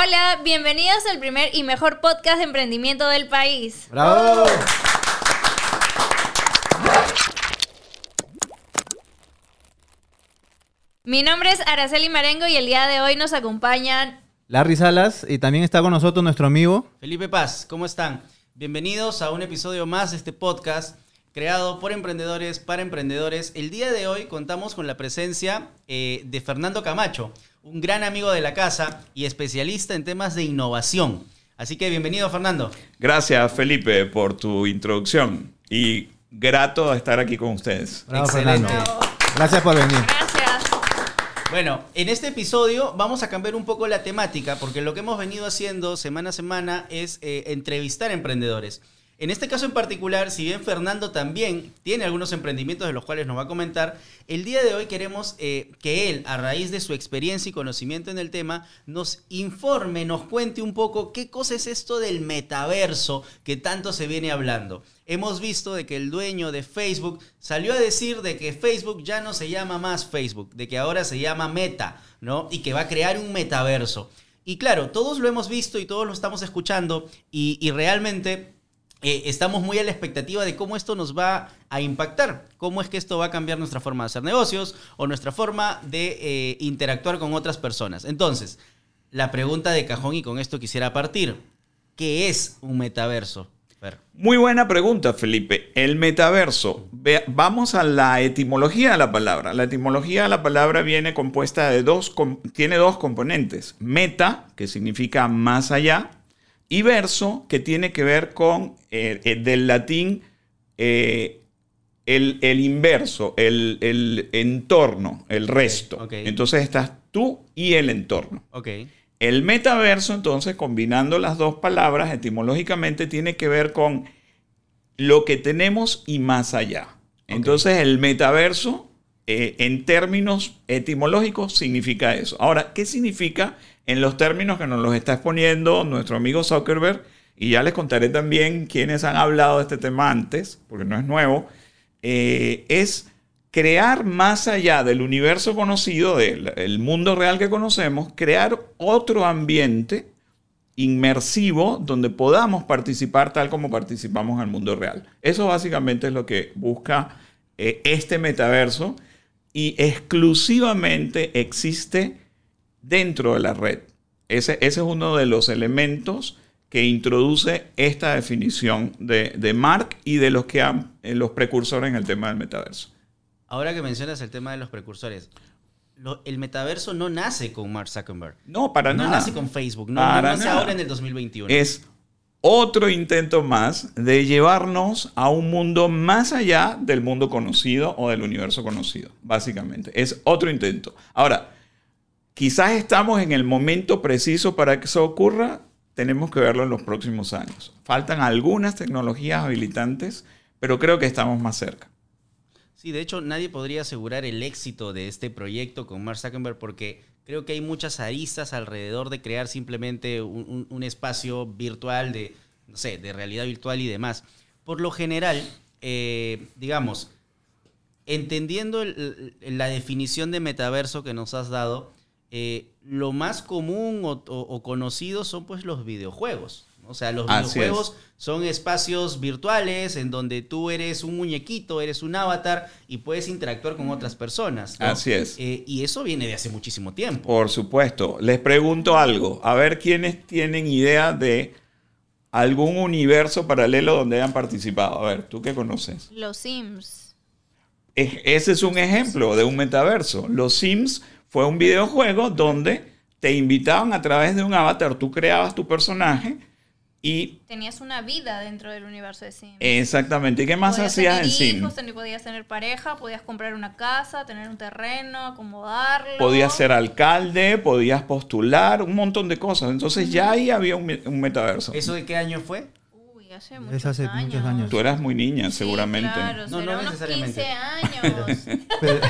Hola, bienvenidos al primer y mejor podcast de emprendimiento del país. ¡Bravo! Mi nombre es Araceli Marengo y el día de hoy nos acompañan Larry Salas y también está con nosotros nuestro amigo. Felipe Paz, ¿cómo están? Bienvenidos a un episodio más de este podcast creado por emprendedores para emprendedores. El día de hoy contamos con la presencia eh, de Fernando Camacho, un gran amigo de la casa y especialista en temas de innovación. Así que bienvenido, Fernando. Gracias, Felipe, por tu introducción y grato estar aquí con ustedes. Bravo, Excelente. Fernando. Gracias por venir. Gracias. Bueno, en este episodio vamos a cambiar un poco la temática porque lo que hemos venido haciendo semana a semana es eh, entrevistar emprendedores. En este caso en particular, si bien Fernando también tiene algunos emprendimientos de los cuales nos va a comentar, el día de hoy queremos eh, que él, a raíz de su experiencia y conocimiento en el tema, nos informe, nos cuente un poco qué cosa es esto del metaverso que tanto se viene hablando. Hemos visto de que el dueño de Facebook salió a decir de que Facebook ya no se llama más Facebook, de que ahora se llama Meta, ¿no? Y que va a crear un metaverso. Y claro, todos lo hemos visto y todos lo estamos escuchando y, y realmente eh, estamos muy a la expectativa de cómo esto nos va a impactar, cómo es que esto va a cambiar nuestra forma de hacer negocios o nuestra forma de eh, interactuar con otras personas. Entonces, la pregunta de cajón y con esto quisiera partir, ¿qué es un metaverso? Muy buena pregunta, Felipe. El metaverso. Ve- vamos a la etimología de la palabra. La etimología de la palabra viene compuesta de dos, tiene dos componentes. Meta, que significa más allá, y verso, que tiene que ver con, eh, eh, del latín, eh, el, el inverso, el, el entorno, el resto. Entonces estás tú y el entorno. El metaverso, entonces, combinando las dos palabras etimológicamente, tiene que ver con lo que tenemos y más allá. Entonces, el metaverso, eh, en términos etimológicos, significa eso. Ahora, ¿qué significa en los términos que nos los está exponiendo nuestro amigo Zuckerberg? Y ya les contaré también quienes han hablado de este tema antes, porque no es nuevo. Eh, es crear más allá del universo conocido, del el mundo real que conocemos, crear otro ambiente inmersivo donde podamos participar tal como participamos en el mundo real. Eso básicamente es lo que busca eh, este metaverso y exclusivamente existe dentro de la red. Ese, ese es uno de los elementos que introduce esta definición de, de Mark y de los que han, eh, los precursores en el tema del metaverso. ahora que mencionas el tema de los precursores, lo- el metaverso no nace con Mark Zuckerberg. No, para no nada. nace con Facebook, no, no Para nace nada. ahora en el 2021. Es otro intento más de llevarnos a un mundo más allá del mundo conocido o del universo conocido, básicamente. Es otro intento. Ahora, quizás estamos en el momento preciso para que eso ocurra, tenemos que verlo en los próximos años. Faltan algunas tecnologías habilitantes, pero creo que estamos más cerca. Sí, de hecho, nadie podría asegurar el éxito de este proyecto con Mark Zuckerberg porque creo que hay muchas aristas alrededor de crear simplemente un, espacio virtual de, no sé, de realidad virtual y demás. Por lo general, eh, digamos, entendiendo la definición de metaverso que nos has dado, eh, lo más común o, o- o conocido son pues los videojuegos. ¿no? O sea, los Así videojuegos son espacios virtuales en donde tú eres un muñequito, eres un avatar y puedes interactuar con otras personas. ¿no? Así es. Eh, y eso viene de hace muchísimo tiempo. Por supuesto. Les pregunto algo. A ver quiénes tienen idea de algún universo paralelo donde hayan participado. A ver, ¿tú qué conoces? Los Sims. Es- ese es un ejemplo de un metaverso. Los Sims fue un videojuego donde te invitaban a través de un avatar, tú creabas tu personaje y Tenías una vida dentro del universo de Sims. exactamente, ¿y qué más Podías hacías en Sims? podías tener pareja, podías comprar una casa, tener un terreno, acomodarlo. Podías ser alcalde, podías postular, un montón de cosas. Entonces ya ahí había un metaverso. ¿Eso de qué año fue? Hace muchos, hace años. muchos años. Tú eras muy niña, Sí, seguramente. claro, No, será no unos necesariamente. 15 años. Pero,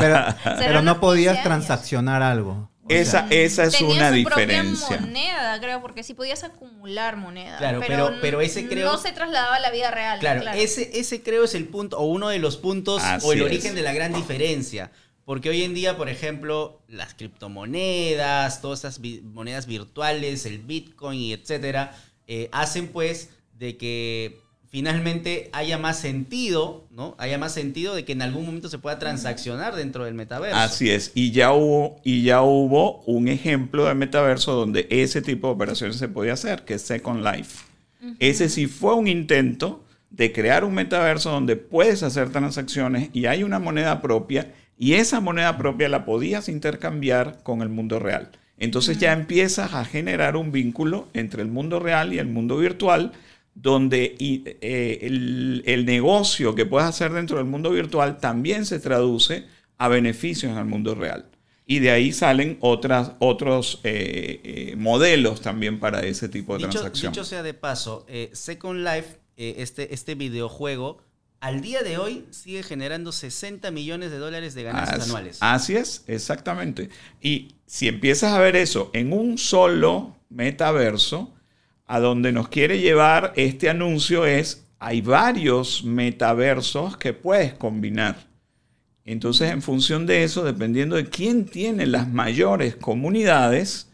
pero- pero unos no podías 15 años. transaccionar algo. Esa, esa es Tenía una su diferencia. moneda, creo, porque sí podías acumular moneda. Claro, pero- pero ese creo- No se trasladaba a la vida real. Claro, Ese, ese creo es el punto, o uno de los puntos, Así o el es. origen de la gran diferencia. Porque hoy en día, por ejemplo, las criptomonedas, todas esas vi- monedas virtuales, el Bitcoin y etcétera, eh, hacen pues de que finalmente haya más sentido, ¿no? Haya más sentido de que en algún momento se pueda transaccionar dentro del metaverso. Así es, y ya hubo, y ya hubo un ejemplo de metaverso donde ese tipo de operaciones se podía hacer, que es Second Life. Ese sí fue un intento de crear un metaverso donde puedes hacer transacciones y hay una moneda propia y esa moneda propia la podías intercambiar con el mundo real. Entonces ya empiezas a generar un vínculo entre el mundo real y el mundo virtual donde eh, el, el negocio que puedes hacer dentro del mundo virtual también se traduce a beneficios en el mundo real. Y de ahí salen otras, otros eh, eh, modelos también para ese tipo de Dicho, transacción. dicho sea de paso, eh, Second Life, este, este videojuego, al día de hoy sigue generando 60 millones de dólares de ganancias Así- anuales. Así es, exactamente. Y si empiezas a ver eso en un solo metaverso, a donde nos quiere llevar este anuncio es, hay varios metaversos que puedes combinar. Entonces, en función de eso, dependiendo de quién tiene las mayores comunidades,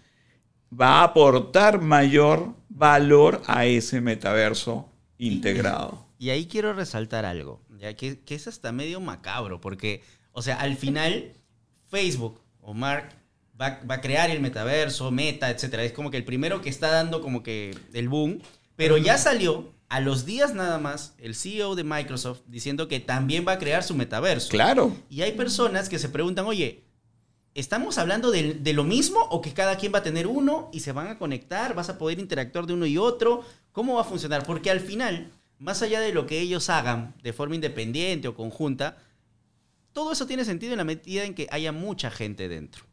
va a aportar mayor valor a ese metaverso integrado. Y ahí quiero resaltar algo, ya que, que es hasta medio macabro, porque, o sea, al final, Facebook o Mark va, va a crear el metaverso, Meta, etcétera. Es como que el primero que está dando como que el boom, pero ya salió a los días nada más el CEO de Microsoft diciendo que también va a crear su metaverso. Claro, Y hay personas que se preguntan, oye, ¿estamos hablando de, de lo mismo o que cada quien va a tener uno y se van a conectar? ¿Vas a poder interactuar de uno y otro? ¿Cómo va a funcionar? Porque al final, más allá de lo que ellos hagan de forma independiente o conjunta, todo eso tiene sentido en la medida en que haya mucha gente dentro.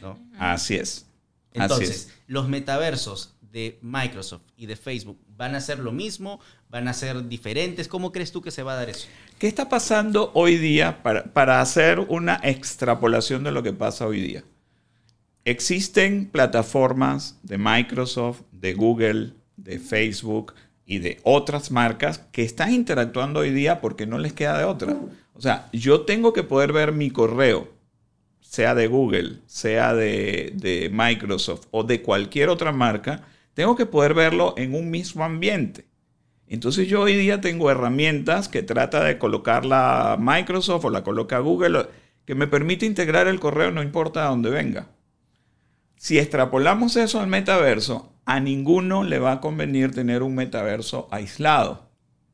¿No? así es. Así Entonces, es. los metaversos de Microsoft y de Facebook van a ser lo mismo, van a ser diferentes. ¿Cómo crees tú que se va a dar eso? ¿Qué está pasando hoy día para, para hacer una extrapolación de lo que pasa hoy día? Existen plataformas de Microsoft, de Google, de Facebook y de otras marcas que están interactuando hoy día porque no les queda de otra. O sea, yo tengo que poder ver mi correo, sea de Google, sea de, de Microsoft o de cualquier otra marca, tengo que poder verlo en un mismo ambiente. Entonces yo hoy día tengo herramientas que trata de colocarla Microsoft o la coloca Google, que me permite integrar el correo no importa de dónde venga. Si extrapolamos eso al metaverso, a ninguno le va a convenir tener un metaverso aislado,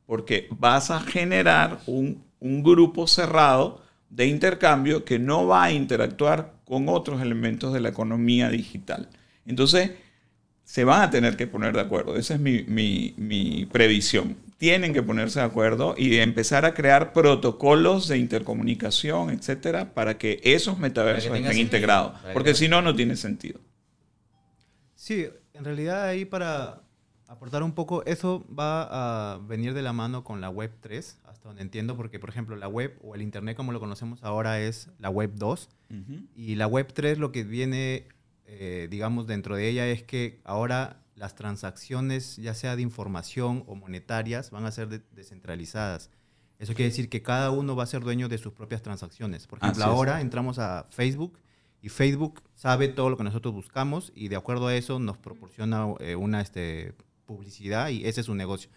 porque vas a generar un grupo cerrado de intercambio que no va a interactuar con otros elementos de la economía digital. Entonces, se van a tener que poner de acuerdo. Esa es mi, mi- mi previsión. Tienen que ponerse de acuerdo y empezar a crear protocolos de intercomunicación, etcétera, para que esos metaversos estén integrados. Porque si no, no tiene sentido. Sí, en realidad ahí para aportar un poco, eso va a venir de la mano con la web 3, hasta donde entiendo, porque por ejemplo la web o el internet como lo conocemos ahora es la web 2 y la web 3 lo que viene, eh, digamos, dentro de ella es que ahora las transacciones, ya sea de información o monetarias, van a ser de- descentralizadas. Eso quiere decir que cada uno va a ser dueño de sus propias transacciones. Por ejemplo, Así es. ahora entramos a Facebook y Facebook sabe todo lo que nosotros buscamos y de acuerdo a eso nos proporciona eh, una este, publicidad y ese es su negocio.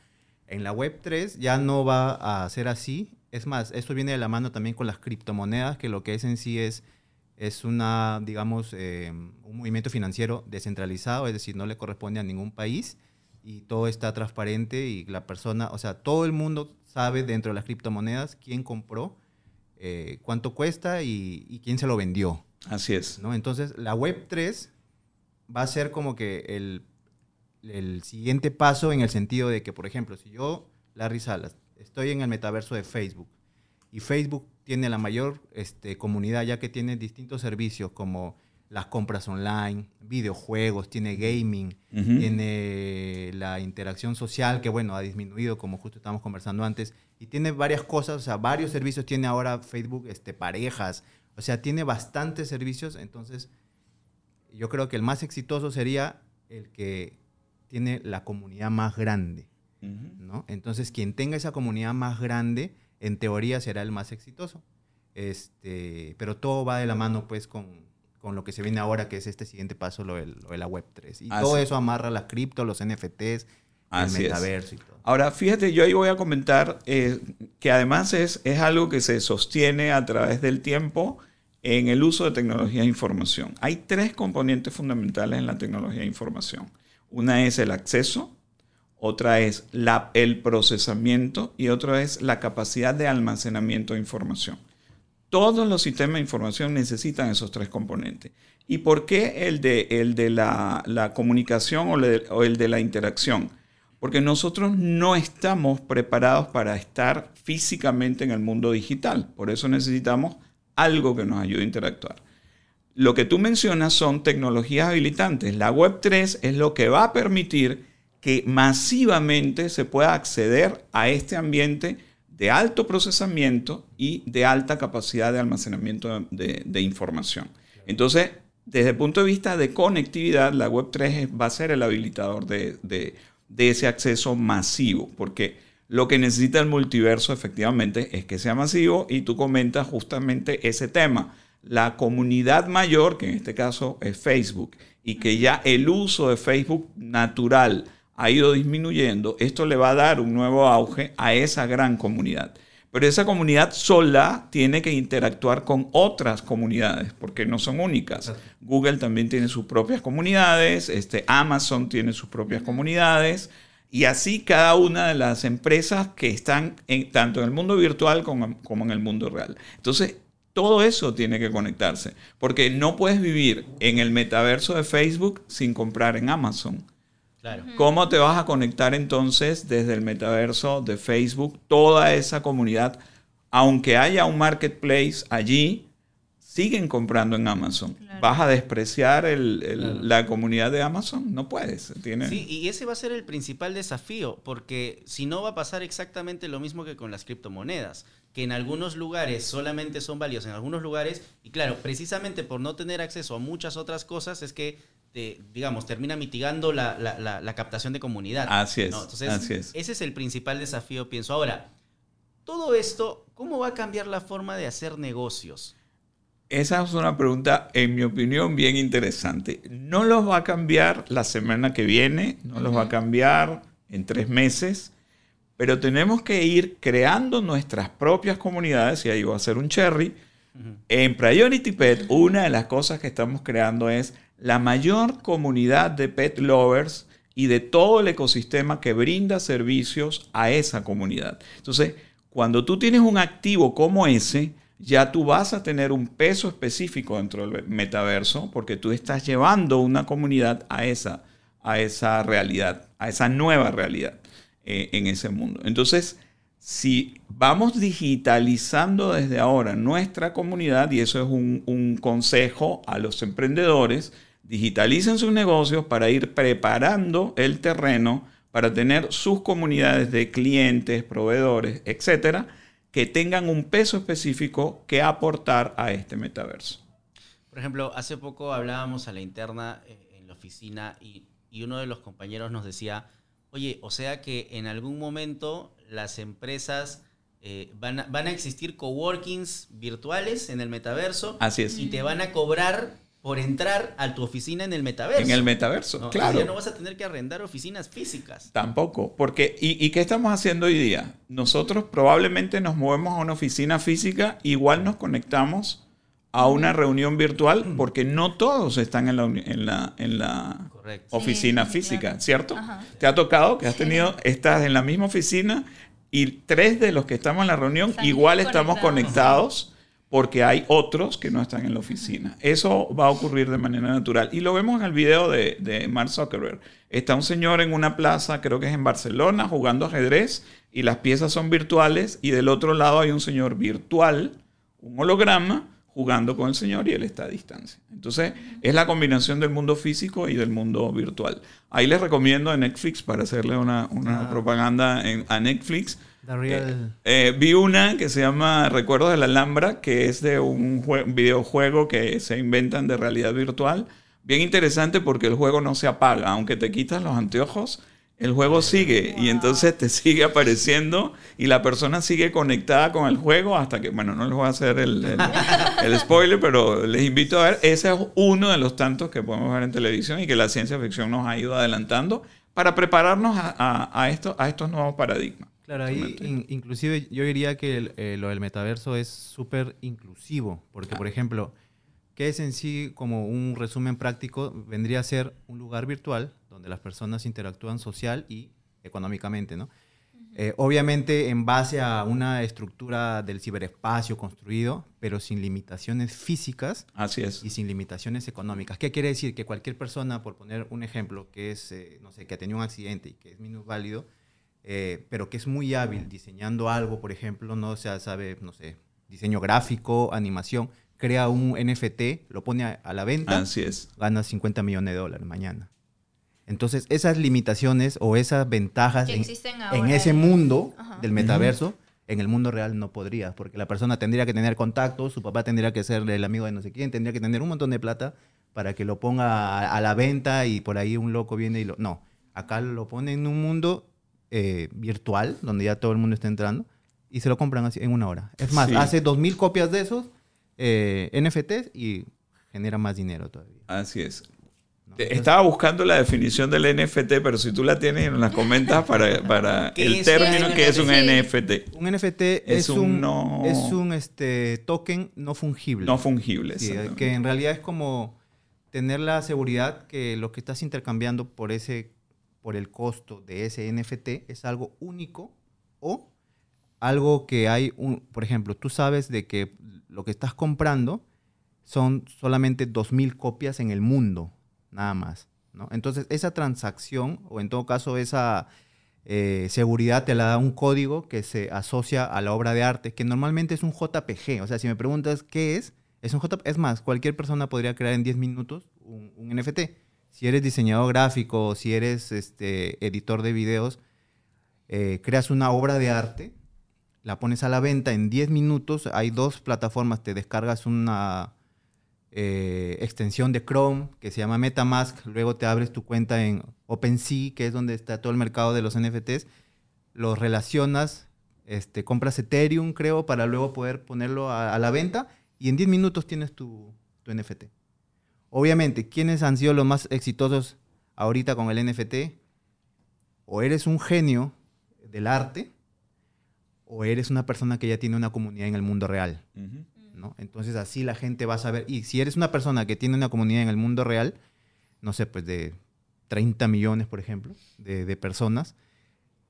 En la web 3 ya no va a ser así. Es más, esto viene de la mano también con las criptomonedas, que lo que es en sí es, es una, digamos, eh, un movimiento financiero descentralizado, es decir, no le corresponde a ningún país y todo está transparente y la persona, o sea, todo el mundo sabe dentro de las criptomonedas quién compró, eh, cuánto cuesta y, y quién se lo vendió. Así es. ¿no? Entonces, la web 3 va a ser como que el, el siguiente paso en el sentido de que, por ejemplo, si yo, Larry Salas, estoy en el metaverso de Facebook y Facebook tiene la mayor este, comunidad ya que tiene distintos servicios como las compras online, videojuegos, tiene gaming, tiene la interacción social que, bueno, ha disminuido como justo estábamos conversando antes, y tiene varias cosas, o sea, varios servicios tiene ahora Facebook, este, parejas, o sea, tiene bastantes servicios, entonces yo creo que el más exitoso sería el que tiene la comunidad más grande. ¿no? Entonces, quien tenga esa comunidad más grande, en teoría será el más exitoso. Este, pero todo va de la mano pues con, con lo que se viene ahora, que es este siguiente paso, lo, de la Web3. Y Así. todo eso amarra la cripto, los NFTs, Así el metaverso y todo. Ahora, fíjate, yo ahí voy a comentar eh, que además es, es algo que se sostiene a través del tiempo en el uso de tecnología de información. Hay tres componentes fundamentales en la tecnología de información. Una es el acceso, otra es el procesamiento y otra es la capacidad de almacenamiento de información. Todos los sistemas de información necesitan esos tres componentes. ¿Y por qué el de, la, comunicación o el de la interacción? Porque nosotros no estamos preparados para estar físicamente en el mundo digital. Por eso necesitamos algo que nos ayude a interactuar. Lo que tú mencionas son tecnologías habilitantes. La Web3 es lo que va a permitir que masivamente se pueda acceder a este ambiente de alto procesamiento y de alta capacidad de almacenamiento de, información. Entonces, desde el punto de vista de conectividad, la Web3 es- va a ser el habilitador de ese acceso masivo, porque lo que necesita el multiverso efectivamente es que sea masivo y tú comentas justamente ese tema. La comunidad mayor, que en este caso es Facebook, y que ya el uso de Facebook natural ha ido disminuyendo, esto le va a dar un nuevo auge a esa gran comunidad. Pero esa comunidad sola tiene que interactuar con otras comunidades, porque no son únicas. Google también tiene sus propias comunidades, este, Amazon tiene sus propias comunidades, y así cada una de las empresas que están en, tanto en el mundo virtual como, como en el mundo real. Entonces, todo eso tiene que conectarse, porque no puedes vivir en el metaverso de Facebook sin comprar en Amazon. Claro. ¿Cómo te vas a conectar entonces desde el metaverso de Facebook toda esa comunidad? Aunque haya un marketplace allí, siguen comprando en Amazon. Claro. ¿Vas a despreciar el- el- Claro. la comunidad de Amazon? No puedes. Tiene... Sí, y ese va a ser el principal desafío, porque si no va a pasar exactamente lo mismo que con las criptomonedas, que en algunos lugares solamente son valiosas, en algunos lugares, y claro, precisamente por no tener acceso a muchas otras cosas, es que, te, digamos, termina mitigando la, la- la- la captación de comunidad. Así es, ¿no? Entonces, así es. ese es el principal desafío, pienso. Ahora, todo esto, ¿cómo va a cambiar la forma de hacer negocios? Esa es una pregunta, en mi opinión, bien interesante. No los va a cambiar la semana que viene, no los va a cambiar en tres meses, pero tenemos que ir creando nuestras propias comunidades, y ahí va a ser un cherry. En Priority Pet, una de las cosas que estamos creando es la mayor comunidad de pet lovers y de todo el ecosistema que brinda servicios a esa comunidad. Entonces, cuando tú tienes un activo como ese, ya tú vas a tener un peso específico dentro del metaverso porque tú estás llevando una comunidad a esa, a esa realidad, a esa nueva realidad eh, en ese mundo. Entonces, si vamos digitalizando desde ahora nuestra comunidad, y eso es un, consejo a los emprendedores, digitalicen sus negocios para ir preparando el terreno para tener sus comunidades de clientes, proveedores, etcétera, que tengan un peso específico que aportar a este metaverso. Por ejemplo, hace poco hablábamos a la interna eh, en la oficina y uno de los compañeros nos decía, oye, o sea que en algún momento las empresas eh, van, a, van a existir coworkings virtuales en el metaverso Así es. y te van a cobrar por entrar a tu oficina en el metaverso. En el metaverso, ¿no? claro. Ya no vas a tener que arrendar oficinas físicas. Tampoco, porque ¿y, ¿y qué estamos haciendo hoy día? Nosotros probablemente nos movemos a una oficina física, igual nos conectamos a una reunión virtual, porque no todos están en la, en la, en la Correcto. oficina Sí, física, claro. ¿cierto? Ajá. ¿Te ha tocado que has tenido, estás en la misma oficina y tres de los que estamos en la reunión Están igual estamos conectados. conectados porque hay otros que no están en la oficina. Eso va a ocurrir de manera natural. Y lo vemos en el video de, de Mark Zuckerberg. Está un señor en una plaza, creo que es en Barcelona, jugando ajedrez y las piezas son virtuales y del otro lado hay un señor virtual, un holograma, jugando con el señor y él está a distancia. Entonces, es la combinación del mundo físico y del mundo virtual. Ahí les recomiendo a Netflix para hacerle una, una Ah. propaganda en- a Netflix. Real- Eh, vi una que se llama Recuerdos de la Alhambra, que es de un jue- videojuego que se inventan de realidad virtual. Bien interesante porque el juego no se apaga. Aunque te quitas los anteojos, el juego sigue y entonces te sigue apareciendo y la persona sigue conectada con el juego hasta que, bueno, no les voy a hacer el, el- el spoiler, pero les invito a ver, ese es uno de los tantos que podemos ver en televisión y que la ciencia ficción nos ha ido adelantando para prepararnos a, a- a esto- a estos nuevos paradigmas. Claro, ahí in- inclusive yo diría que el- eh, lo del metaverso es súper inclusivo, porque por ejemplo, ¿qué es en sí como un resumen práctico? Vendría a ser un lugar virtual donde las personas interactúan social y económicamente, ¿no? Eh, obviamente en base a una estructura del ciberespacio construido, pero sin limitaciones físicas Así es. y sin limitaciones económicas. ¿Qué quiere decir? Que cualquier persona, por poner un ejemplo, que es, eh, no sé, que ha tenido un accidente y que es minusválido, eh, pero que es muy hábil diseñando algo, por ejemplo, no o sea, sabe, no sé, diseño gráfico, animación, crea un NFT, lo pone a, a la venta, Así es. gana 50 millones de dólares mañana. Entonces, esas limitaciones o esas ventajas Que en, existen en ahora ese mundo Ajá. del metaverso, en el mundo real no podría, porque la persona tendría que tener contactos, su papá tendría que ser el amigo de no sé quién, tendría que tener un montón de plata para que lo ponga a, a la venta y por ahí un loco viene y lo... No, acá lo pone en un mundo eh, virtual, donde ya todo el mundo está entrando, y se lo compran así en una hora. Es más, Sí. hace 2.000 copias de esos eh, NFTs y genera más dinero todavía. Así es. Estaba buscando la definición del NFT, pero si tú la tienes, nos la comentas para, para ¿Qué el término que es un NFT? NFT. Un NFT es, un un, no- es un este, token no fungible. No fungible. Sí, que en realidad es como tener la seguridad que lo que estás intercambiando por ese por el costo de ese NFT es algo único o algo que hay un, por ejemplo, tú sabes de que lo que estás comprando son solamente 2000 copias en el mundo, nada más, ¿no? Entonces, esa transacción o en todo caso esa eh, seguridad te la da un código que se asocia a la obra de arte, que normalmente es un JPG. O sea, si me preguntas qué es, es un JPG. Es más, cualquier persona podría crear en 10 minutos un, NFT. Si eres diseñador gráfico, si eres este, editor de videos, eh, creas una obra de arte, la pones a la venta en 10 minutos. Hay dos plataformas, te descargas una eh, extensión de Chrome que se llama MetaMask, luego te abres tu cuenta en OpenSea, que es donde está todo el mercado de los NFTs, los relacionas, este, compras Ethereum, creo, para luego poder ponerlo a, la venta y en 10 minutos tienes tu, NFT. Obviamente, ¿quiénes han sido los más exitosos ahorita con el NFT? O eres un genio del arte, o eres una persona que ya tiene una comunidad en el mundo real. ¿No? Entonces así la gente va a saber. Y si eres una persona que tiene una comunidad en el mundo real, no sé, pues de 30 millones, por ejemplo, de, de personas,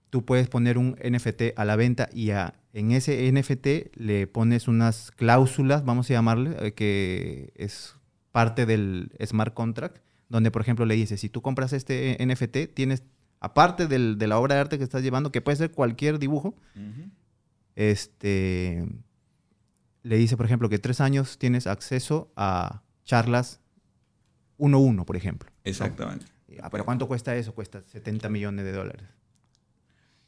tú puedes poner un NFT a la venta y a- en ese NFT le pones unas cláusulas, vamos a llamarle, eh, que es parte del smart contract, donde por ejemplo le dices, si tú compras este NFT, tienes, aparte del- de la obra de arte que estás llevando, que puede ser cualquier dibujo, este, le dice, por ejemplo, que tres años tienes acceso a charlas uno a uno, por ejemplo. Exactamente. Ah, Pero ¿cuánto cuesta eso? Cuesta 70 millones de dólares.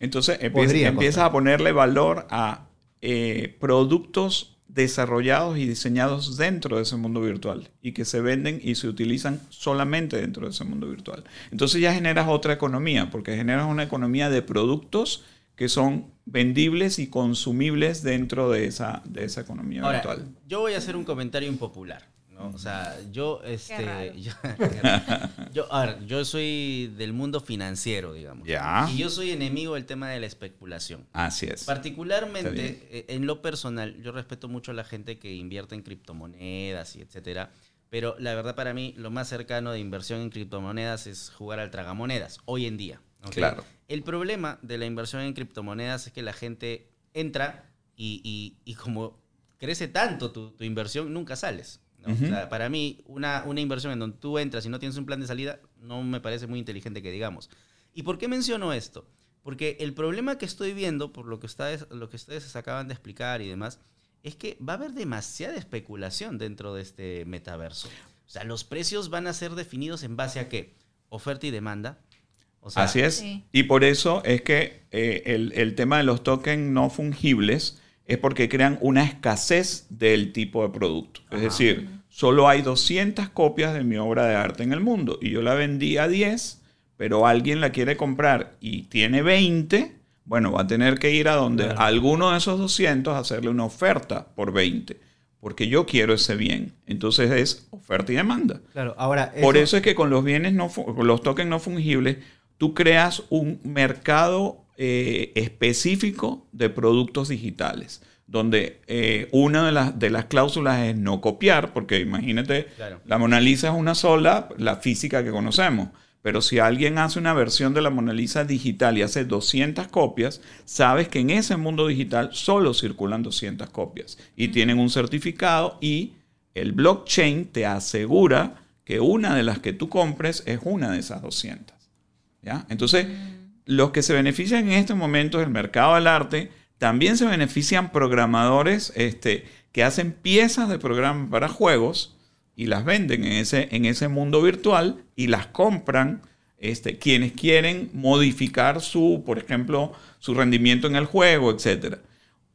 Entonces empieza- empiezas a ponerle valor a eh, productos desarrollados y diseñados dentro de ese mundo virtual y que se venden y se utilizan solamente dentro de ese mundo virtual. Entonces ya generas otra economía, porque generas una economía de productos que son vendibles y consumibles dentro de esa, de esa economía Ahora, virtual. yo voy a hacer un comentario impopular. ¿no? O sea, yo, este, yo, yo, a ver, yo soy del mundo financiero, digamos. Y yo soy enemigo del tema de la especulación. Así es. Particularmente, eh, en lo personal, yo respeto mucho a la gente que invierte en criptomonedas y etcétera. Pero la verdad para mí, lo más cercano de inversión en criptomonedas es jugar al tragamonedas, hoy en día. Claro. El problema de la inversión en criptomonedas es que la gente entra y, y- y como crece tanto tu, tu inversión, nunca sales. ¿no? Ujú. O sea, para mí, una, una inversión en donde tú entras y no tienes un plan de salida, no me parece muy inteligente que digamos. ¿Y por qué menciono esto? Porque el problema que estoy viendo, por lo que ustedes, lo que ustedes acaban de explicar y demás, es que va a haber demasiada especulación dentro de este metaverso. O sea, los precios van a ser definidos en base a qué? Oferta y demanda. O sea, Así es. Sí. Y por eso es que eh, el, el tema de los tokens no fungibles es porque crean una escasez del tipo de producto. Es decir, solo hay 200 copias de mi obra de arte en el mundo y yo la vendí a 10, pero alguien la quiere comprar y tiene 20, bueno, va a tener que ir a donde Claro. a alguno de esos 200 hacerle una oferta por 20, porque yo quiero ese bien. Entonces es oferta y demanda. Claro, ahora. Por eso es que con los bienes no, los tokens no fungibles, tú creas un mercado eh, específico de productos digitales, donde eh, una de las, de las cláusulas es no copiar, porque imagínate, Claro. la Mona Lisa es una sola, la física que conocemos. Pero si alguien hace una versión de la Mona Lisa digital y hace 200 copias, sabes que en ese mundo digital solo circulan 200 copias y tienen un certificado y el blockchain te asegura que una de las que tú compres es una de esas 200. Entonces, los que se benefician en este momento del mercado del arte, también se benefician programadores este, que hacen piezas de programa para juegos y las venden en ese, en ese mundo virtual y las compran este, quienes quieren modificar su, por ejemplo, su rendimiento en el juego, etc.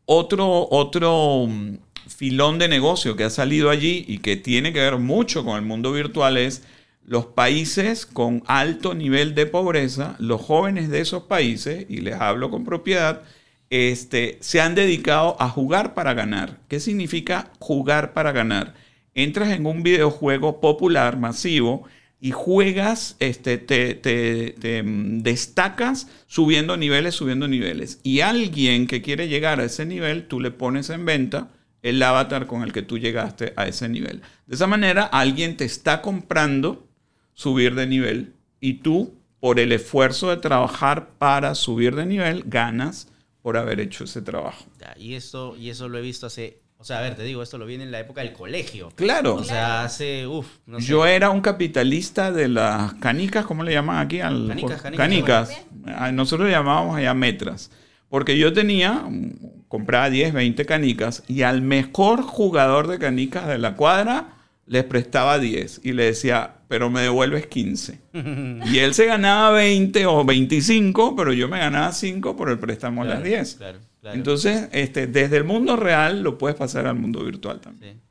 Otro, otro mm, filón de negocio que ha salido allí y que tiene que ver mucho con el mundo virtual es los países con alto nivel de pobreza, los jóvenes de esos países, y les hablo con propiedad, este, se han dedicado a jugar para ganar. ¿Qué significa jugar para ganar? Entras en un videojuego popular, masivo, y juegas, este, te, mm, destacas subiendo niveles, subiendo niveles. Y alguien que quiere llegar a ese nivel, tú le pones en venta el avatar con el que tú llegaste a ese nivel. De esa manera, alguien te está comprando subir de nivel y tú, por el esfuerzo de trabajar para subir de nivel, ganas por haber hecho ese trabajo. Ya, Y esto, y eso lo he visto hace. O sea, a ver, te digo, esto lo vi en la época del colegio. Claro. O sea, hace. Uf, no sé. Yo era un capitalista de las canicas, ¿cómo le llaman aquí? Al, Canicas, canicas. canicas. Ah, Nosotros le llamábamos allá metras. Porque yo tenía, compraba 10, 20 canicas y al mejor jugador de canicas de la cuadra les prestaba 10 y le decía, pero me devuelves 15. y él se ganaba 20 o 25, pero yo me ganaba 5 por el préstamo de las 10. Claro, claro. Entonces, este, desde el mundo real lo puedes pasar al mundo virtual también. Sí.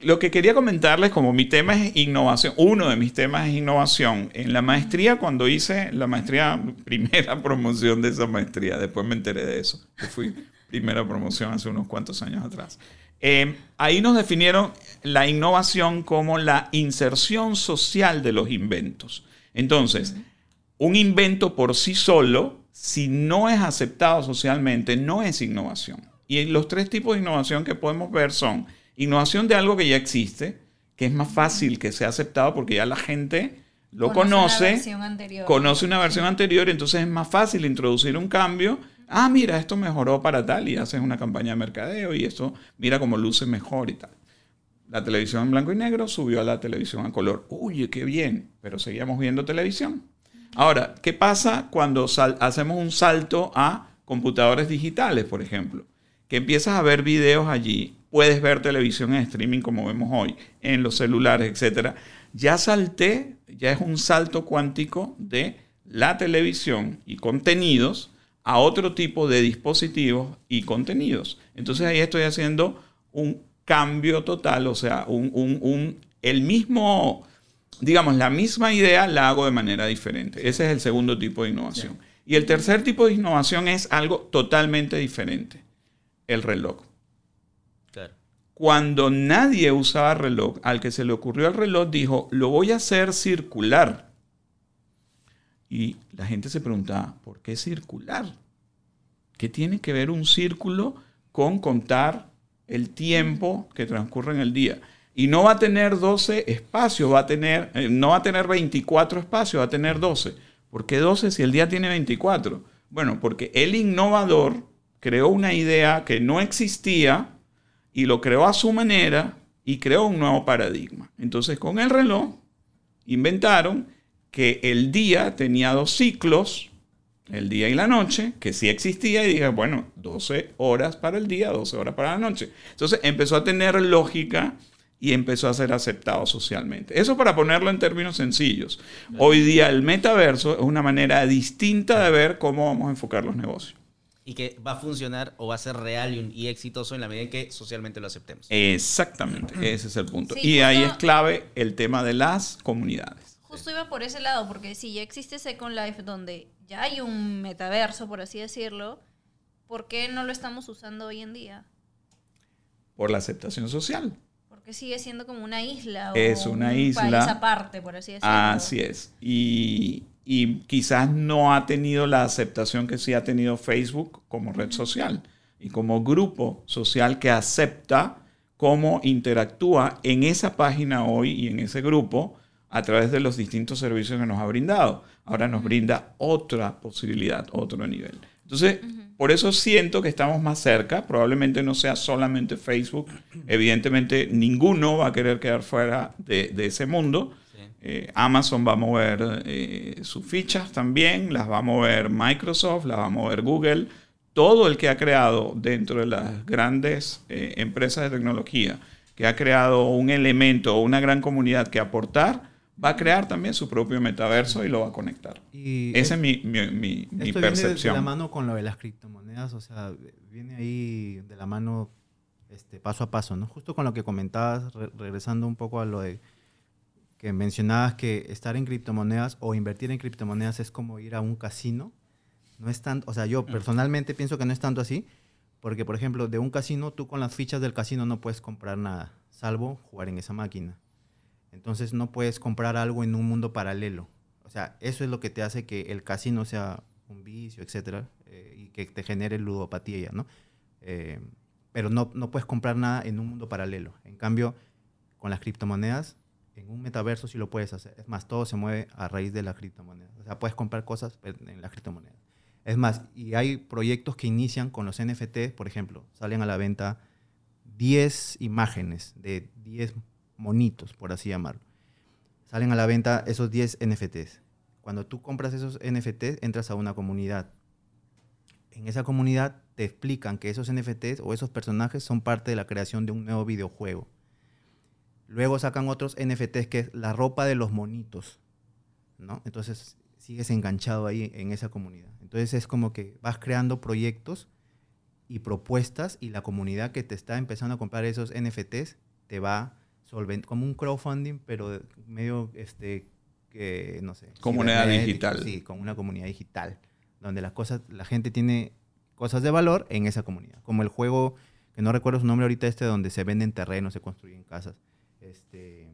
Lo que quería comentarles, como mi tema es innovación, uno de mis temas es innovación. En la maestría, cuando hice la maestría, primera promoción de esa maestría, después me enteré de eso, que fui primera promoción hace unos cuantos años atrás. Eh, ahí nos definieron la innovación como la inserción social de los inventos. Entonces, un invento por sí solo, si no es aceptado socialmente, no es innovación. Y los tres tipos de innovación que podemos ver son innovación de algo que ya existe, que es más fácil que sea aceptado porque ya la gente lo Conoce conoce, versión anterior. conoce una versión anterior, entonces es más fácil introducir un cambio. Ah, mira, esto mejoró para tal y haces una campaña de mercadeo y esto, mira cómo luce mejor y tal. La televisión en blanco y negro subió a la televisión a color. Uy, qué bien, pero seguíamos viendo televisión. Ahora, ¿qué pasa cuando hacemos un salto a computadores digitales, por ejemplo? Que empiezas a ver videos allí, puedes ver televisión en streaming como vemos hoy, en los celulares, etc. Ya salté, ya es un salto cuántico de la televisión y contenidos a otro tipo de dispositivos y contenidos. Entonces ahí estoy haciendo un cambio total, o sea, un, un- un- el mismo, digamos, la misma idea la hago de manera diferente. Ese es el segundo tipo de innovación. Y el tercer tipo de innovación es algo totalmente diferente, el reloj. Claro. Cuando nadie usaba reloj, al que se le ocurrió el reloj dijo, lo voy a hacer circular. Y la gente se preguntaba, ¿por qué circular? ¿Qué tiene que ver un círculo con contar el tiempo que transcurre en el día? Y no va a tener 12 espacios, va a tener, eh, no va a tener 24 espacios, va a tener 12. ¿Por qué 12 si el día tiene 24? Bueno, porque el innovador creó una idea que no existía y lo creó a su manera y creó un nuevo paradigma. Entonces, con el reloj inventaron que el día tenía dos ciclos, el día y la noche, que sí existía, y dije, bueno, 12 horas para el día, 12 horas para la noche. Entonces empezó a tener lógica y empezó a ser aceptado socialmente. Eso para ponerlo en términos sencillos. Hoy día el metaverso es una manera distinta de ver cómo vamos a enfocar los negocios. Y que va a funcionar o va a ser real y, exitoso en la medida en que socialmente lo aceptemos. Exactamente, ese es el punto. Sí, y ahí es clave el tema de las comunidades. Justo iba por ese lado, porque si ya existe Second Life donde ya hay un metaverso, por así decirlo, ¿por qué no lo estamos usando hoy en día? Por la aceptación social. Porque sigue siendo como una isla o Es una un isla. país aparte, por así decirlo. Así es. Y, y quizás no ha tenido la aceptación que sí ha tenido Facebook como red social y como grupo social que acepta cómo interactúa en esa página hoy y en ese grupo a través de los distintos servicios que nos ha brindado. Ahora nos brinda otra posibilidad, otro nivel. Entonces, por eso siento que estamos más cerca. Probablemente no sea solamente Facebook. Evidentemente, ninguno va a querer quedar fuera de, de ese mundo. Sí. Eh, Amazon va a mover eh, sus fichas también, las va a mover Microsoft, las va a mover Google. Todo el que ha creado dentro de las grandes eh, empresas de tecnología, que ha creado un elemento o una gran comunidad que aportar, va a crear también su propio metaverso y lo va a conectar. Y Esa es mi, mi- mi- mi Esto viene de- la percepción. mano con lo de las criptomonedas, o sea, viene ahí de la mano este, paso a paso, ¿no? Justo con lo que comentabas, re- regresando un poco a lo de que mencionabas que estar en criptomonedas o invertir en criptomonedas es como ir a un casino. No es tanto, o sea, yo personalmente pienso que no es tanto así, porque por ejemplo, de un casino, tú con las fichas del casino no puedes comprar nada, salvo jugar en esa máquina. Entonces no puedes comprar algo en un mundo paralelo. O sea, eso es lo que te hace que el casino sea un vicio, etcétera, eh, y que te genere ludopatía ya, ¿no? Eh, pero no, no puedes comprar nada en un mundo paralelo. En cambio, con las criptomonedas, en un metaverso sí lo puedes hacer. Es más, todo se mueve a raíz de las criptomonedas. O sea, puedes comprar cosas en las criptomonedas. Es más, y hay proyectos que inician con los NFT, por ejemplo, salen a la venta 10 imágenes de 10 monitos, por así llamarlo. Salen a la venta esos 10 NFTs. Cuando tú compras esos NFTs, entras a una comunidad. En esa comunidad te explican que esos NFTs o esos personajes son parte de la creación de un nuevo videojuego. Luego sacan otros NFTs que es la ropa de los monitos, ¿no? Entonces sigues enganchado ahí en esa comunidad. Entonces es como que vas creando proyectos y propuestas y la comunidad que te está empezando a comprar esos NFTs te va solvent como un crowdfunding, pero medio este que no sé, Comunidad digital. Sí, con una comunidad digital, donde las cosas la gente tiene cosas de valor en esa comunidad, como el juego que no recuerdo su nombre ahorita este donde se venden terrenos, se construyen casas. Este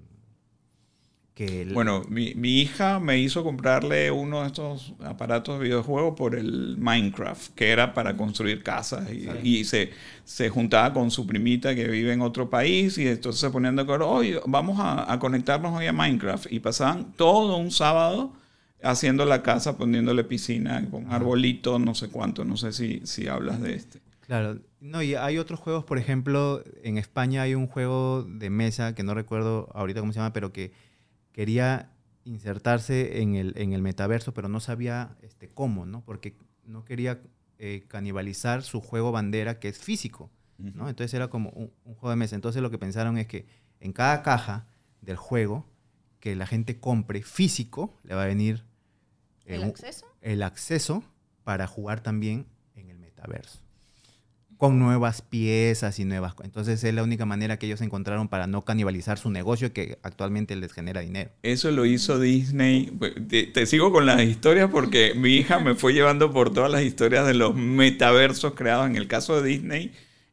que el- Bueno, mi, mi hija me hizo comprarle uno de estos aparatos de videojuego por el Minecraft, que era para construir casas. Y, y se, se juntaba con su primita que vive en otro país y entonces se ponían de acuerdo, oye, vamos a, a conectarnos hoy a Minecraft. Y pasaban todo un sábado haciendo la casa, poniéndole piscina con arbolitos, no sé cuánto, no sé si, si hablas de este. Claro, no, y hay otros juegos, por ejemplo, en España hay un juego de mesa que no recuerdo ahorita cómo se llama, pero que quería insertarse en el, en el metaverso, pero no sabía este, cómo, ¿no? Porque no quería eh, canibalizar su juego bandera, que es físico, ¿no? Entonces era como un, un juego de mesa. Entonces lo que pensaron es que en cada caja del juego que la gente compre físico, le va a venir eh, ¿El un- acceso? el acceso para jugar también en el metaverso. Con nuevas piezas y nuevas cosas. Entonces es la única manera que ellos encontraron para no canibalizar su negocio que actualmente les genera dinero. Eso lo hizo Disney. Te, te sigo con las historias porque mi hija me fue llevando por todas las historias de los metaversos creados. En el caso de Disney,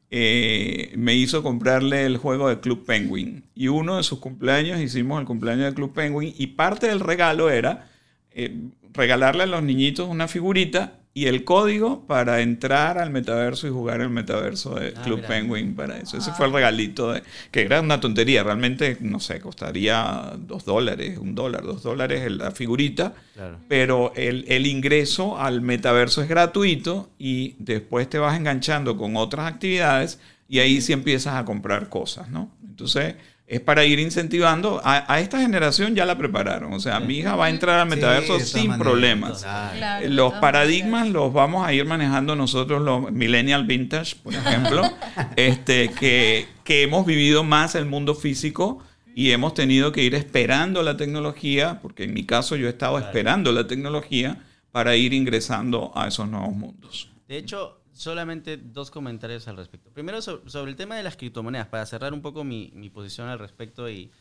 eh, me hizo comprarle el juego de Club Penguin. Y uno de sus cumpleaños hicimos el cumpleaños de Club Penguin. Y parte del regalo era eh, regalarle a los niñitos una figurita y el código para entrar al metaverso y jugar el metaverso de Ah, Club mira. Penguin para eso. Ese fue el regalito, de, que era una tontería. Realmente, no sé, costaría dos dólares, un dólar, dos dólares la figurita. Claro. Pero el, el ingreso al metaverso es gratuito y después te vas enganchando con otras actividades y ahí sí empiezas a comprar cosas, ¿no? Entonces, es para ir incentivando. A, a esta generación ya la prepararon. O sea, mi hija va a entrar al metaverso Sí, sin problemas. Claro. Claro, Los paradigmas los vamos a ir manejando nosotros, los millennial vintage, por ejemplo, este, que, que hemos vivido más el mundo físico y hemos tenido que ir esperando la tecnología, porque en mi caso yo he estado esperando la tecnología para ir ingresando a esos nuevos mundos. De hecho, solamente dos comentarios al respecto. Primero, so- sobre el tema de las criptomonedas, para cerrar un poco mi, mi posición al respecto y,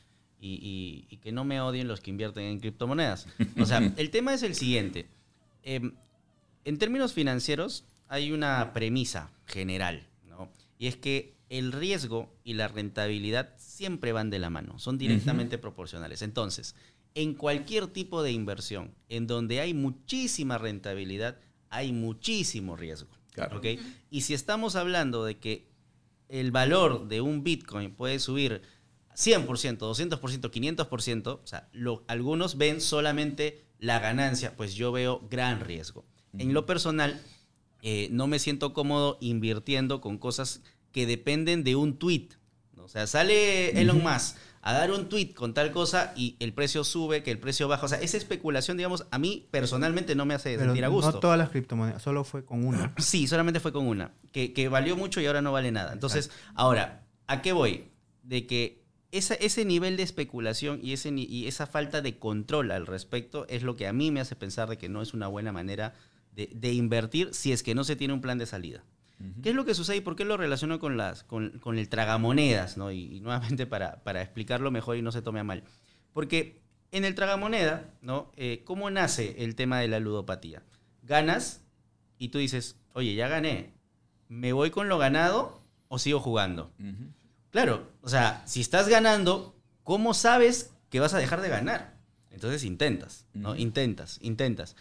y, y- y que no me odien los que invierten en criptomonedas. O sea, el tema es el siguiente. Em, en términos financieros, hay una premisa general, ¿no? Y es que el riesgo y la rentabilidad siempre van de la mano, son directamente proporcionales. Entonces, en cualquier tipo de inversión, en donde hay muchísima rentabilidad, hay muchísimo riesgo. Claro. ¿ok? Y si estamos hablando de que el valor de un Bitcoin puede subir 100%, 200%, 500%, o sea, lo- algunos ven solamente la ganancia, pues yo veo gran riesgo. En lo personal, eh, no me siento cómodo invirtiendo con cosas que dependen de un tweet. ¿no? O sea, sale Elon Musk a dar un tweet con tal cosa y el precio sube, que el precio baja. O sea, esa especulación, digamos, a mí personalmente no me hace Pero sentir a gusto. no todas las criptomonedas, solo fue con una. Sí, solamente fue con una, que, que valió mucho y ahora no vale nada. Entonces, ahora, ¿a qué voy? De que esa- ese nivel de especulación y, ese, y esa falta de control al respecto es lo que a mí me hace pensar de que no es una buena manera de, de invertir si es que no se tiene un plan de salida. ¿Qué es lo que sucede y por qué lo relaciono con, las, con, con el tragamonedas? ¿no? Y, y nuevamente para, para explicarlo mejor y no se tome a mal. Porque en el tragamoneda, ¿no? Eh, ¿cómo nace el tema de la ludopatía? Ganas y tú dices, oye, ya gané, ¿me voy con lo ganado o sigo jugando? Ujú. Claro, o sea, si estás ganando, ¿cómo sabes que vas a dejar de ganar? Entonces intentas, ¿no? Ujú. Intentas, intentas.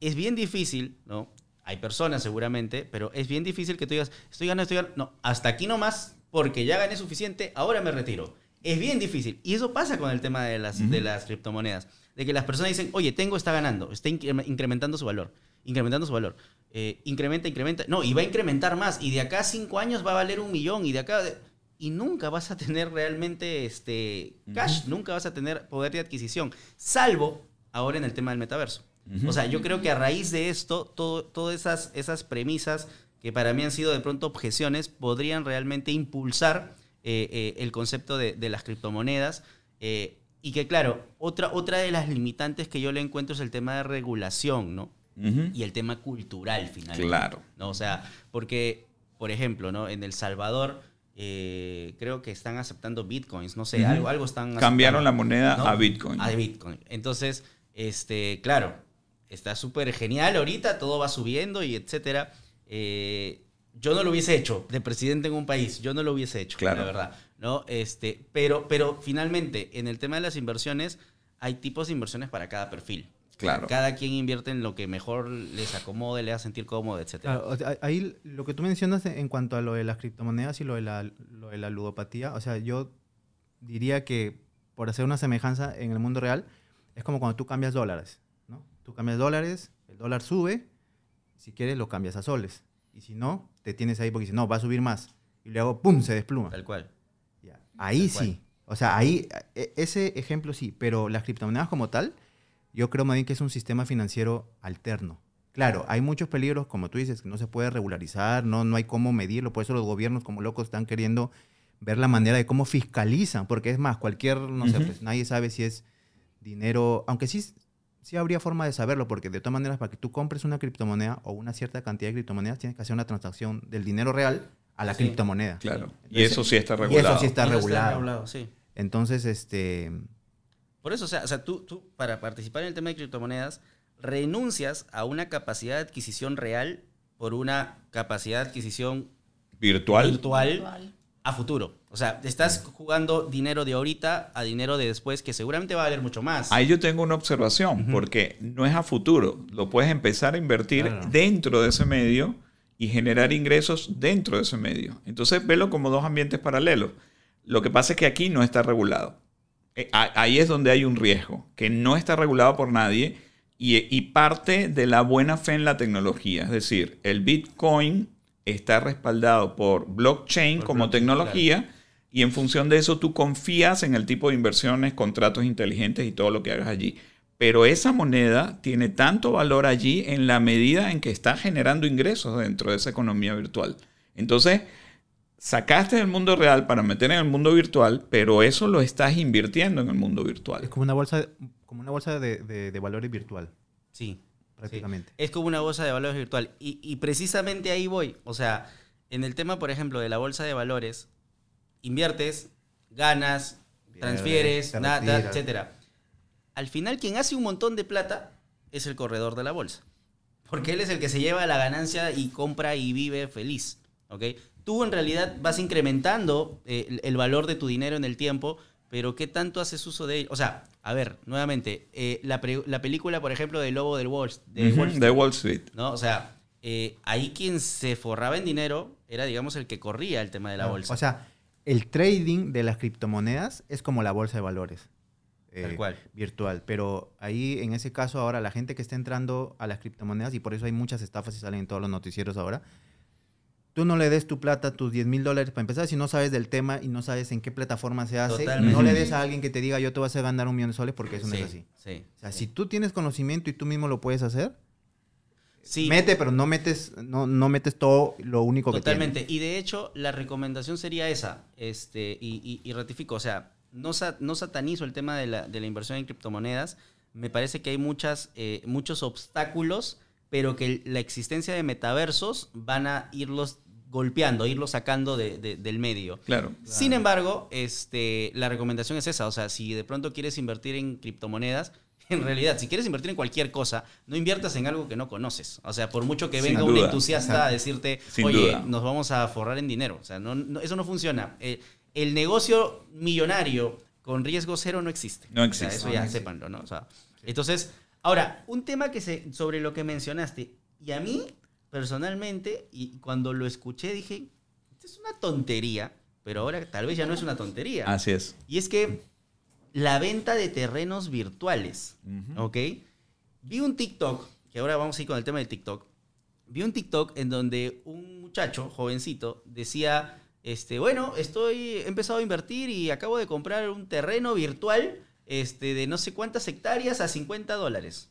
Es bien difícil, ¿no? Hay personas seguramente, pero es bien difícil que tú digas, estoy ganando, estoy ganando. No, hasta aquí nomás, porque ya gané suficiente, ahora me retiro. Es bien difícil. Y eso pasa con el tema de las, de las criptomonedas. De que las personas dicen, oye, tengo, está ganando, está incre- incrementando su valor, incrementando su valor. Eh, incrementa, incrementa. No, y va a incrementar más. Y de acá a cinco años va a valer un millón. Y de acá... de- Y nunca vas a tener realmente este cash, nunca vas a tener poder de adquisición. Salvo ahora en el tema del metaverso. O sea, yo creo que a raíz de esto, todo, todas esas, esas premisas que para mí han sido de pronto objeciones, podrían realmente impulsar eh, eh, el concepto de, de las criptomonedas. eh, y que claro, otra, otra de las limitantes que yo le encuentro es el tema de regulación, ¿no? Y el tema cultural, finalmente. Claro. ¿no? O sea, porque, por ejemplo, ¿no? En El Salvador creo que están aceptando bitcoins, no sé, algo, algo están Cambiaron la moneda ¿no? a Bitcoin. A Bitcoin. Entonces, este, claro, está súper genial ahorita, todo va subiendo y etcétera. Eh, yo no lo hubiese hecho de presidente en un país, yo no lo hubiese hecho, Claro. la verdad. ¿no? Este, pero, pero finalmente, en el tema de las inversiones, hay tipos de inversiones para cada perfil. Claro. Cada quien invierte en lo que mejor les acomode, le haga sentir cómodo, etcétera. Claro, o sea, ahí lo que tú mencionas en cuanto a lo de las criptomonedas y lo de la, lo de la ludopatía, o sea, yo diría que por hacer una semejanza en el mundo real, es como cuando tú cambias dólares. Tú cambias dólares, el dólar sube, si quieres lo cambias a soles, y si no, te tienes ahí porque dices, no, va a subir más, y luego, ¡pum!, se despluma. Tal cual. Ya. Ahí Tal cual. sí. O sea, ahí, e- ese ejemplo sí, pero las criptomonedas como tal, yo creo más bien que es un sistema financiero alterno. Claro, hay muchos peligros, como tú dices, que no se puede regularizar, no, no hay cómo medirlo, por eso los gobiernos como locos están queriendo ver la manera de cómo fiscalizan, porque es más, cualquier, no sé, pues nadie sabe si es dinero, aunque sí, sí habría forma de saberlo, porque de todas maneras, para que tú compres una criptomoneda o una cierta cantidad de criptomonedas, tienes que hacer una transacción del dinero real a la Sí. criptomoneda. Claro. Y eso sí está y regulado. eso sí está Eso regulado. sí. Entonces, este, Por eso, o sea, o sea, tú, tú, para participar en el tema de criptomonedas, renuncias a una capacidad de adquisición real por una capacidad de adquisición Virtual. virtual Virtual. A futuro. O sea, estás jugando dinero de ahorita a dinero de después, que seguramente va a valer mucho más. Ahí yo tengo una observación, porque no es a futuro. Lo puedes empezar a invertir Claro. dentro de ese medio y generar ingresos dentro de ese medio. Entonces, velo como dos ambientes paralelos. Lo que pasa es que aquí no está regulado. Eh, Ahí es donde hay un riesgo, que no está regulado por nadie y, y parte de la buena fe en la tecnología. Es decir, el Bitcoin está respaldado por blockchain Por como blockchain, tecnología y en función de eso tú confías en el tipo de inversiones, contratos inteligentes y todo lo que hagas allí. Pero esa moneda tiene tanto valor allí en la medida en que está generando ingresos dentro de esa economía virtual. Entonces, sacaste del mundo real para meter en el mundo virtual, pero eso lo estás invirtiendo en el mundo es virtual. como una bolsa, como una bolsa de, de- de valores virtual, Sí. Prácticamente. Es como una bolsa de valores virtual. Y, y precisamente ahí voy. O sea, en el tema, por ejemplo, de la bolsa de valores, inviertes, ganas, transfieres, etcétera. Al final, quien hace un montón de plata es el corredor de la bolsa. Porque él es el que se lleva la ganancia y compra y vive feliz. ¿ok? Tú en realidad vas incrementando eh, el, el valor de tu dinero en el tiempo, pero ¿qué tanto haces uso de él? O sea, a ver, nuevamente, eh, la, pre- la película, por ejemplo, de Lobo del Wall, de Wall Street, de Wall Street. ¿no? O sea, eh, ahí quien se forraba en dinero era, digamos, el que corría el tema de la bolsa. O sea, el trading de las criptomonedas es como la bolsa de valores. eh, Tal cual. Virtual. Pero ahí, en ese caso, ahora la gente que está entrando a las criptomonedas, y por eso hay muchas estafas y salen en todos los noticieros ahora, tú no le des tu plata, tus 10 mil dólares para empezar, si no sabes del tema y no sabes en qué plataforma se hace, Totalmente. no le des a alguien que te diga yo te voy a hacer ganar un millón de soles porque eso no sí, es así. Sí, O sea, sí. si tú tienes conocimiento y tú mismo lo puedes hacer, Sí, mete, pero no metes, no, no metes todo lo único que tienes. Totalmente. Y de hecho, la recomendación sería esa. Este, y, y- y ratifico, o sea, no, sa- no satanizo el tema de la, de la inversión en criptomonedas. Me parece que hay muchas, eh, muchos obstáculos, pero que la existencia de metaversos van a irlos golpeando, irlos sacando de- de- del medio. Claro. Sin embargo, este, la recomendación es esa. O sea, si de pronto quieres invertir en criptomonedas, en realidad, si quieres invertir en cualquier cosa, no inviertas en algo que no conoces. O sea, por mucho que venga un entusiasta a decirte, Sin oye, duda. nos vamos a forrar en dinero. O sea, no, no- eso no funciona. Eh, el negocio millonario con riesgo cero no existe. No O existe. sea, eso ya sépanlo, ¿no? O sea, entonces, ahora, un tema que se, sobre lo que mencionaste, y a mí, personalmente, y cuando lo escuché dije, esto es una tontería, pero ahora tal vez ya no es una tontería. Así es. Y es que la venta de terrenos virtuales. ¿ok? Vi un TikTok, que ahora vamos a ir con el tema del TikTok. Vi un TikTok en donde un muchacho, jovencito, decía, este, bueno, estoy, he empezado a invertir y acabo de comprar un terreno virtual este, de no sé cuántas hectáreas a 50 dólares.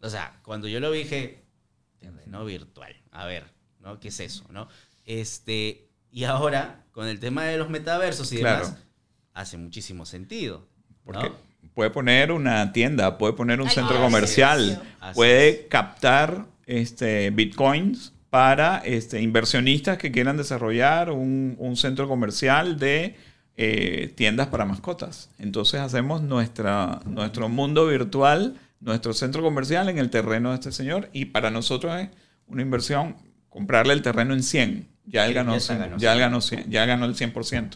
O sea, cuando yo lo vi dije, terreno virtual, a ver, ¿no? ¿Qué es eso, no? Este, y ahora, con el tema de los metaversos y Claro. demás, hace muchísimo sentido. ¿no? Porque puede poner una tienda, puede poner un Ay, centro comercial, puede captar este, bitcoins para este, inversionistas que quieran desarrollar un, un centro comercial de eh, tiendas para mascotas. Entonces hacemos nuestra, nuestro mundo virtual, nuestro centro comercial en el terreno de este señor y para nosotros es una inversión comprarle el terreno en 100. Ya él ganó, ya está 100, ganó ya él 100. ganó 100, ya ganó el 100%,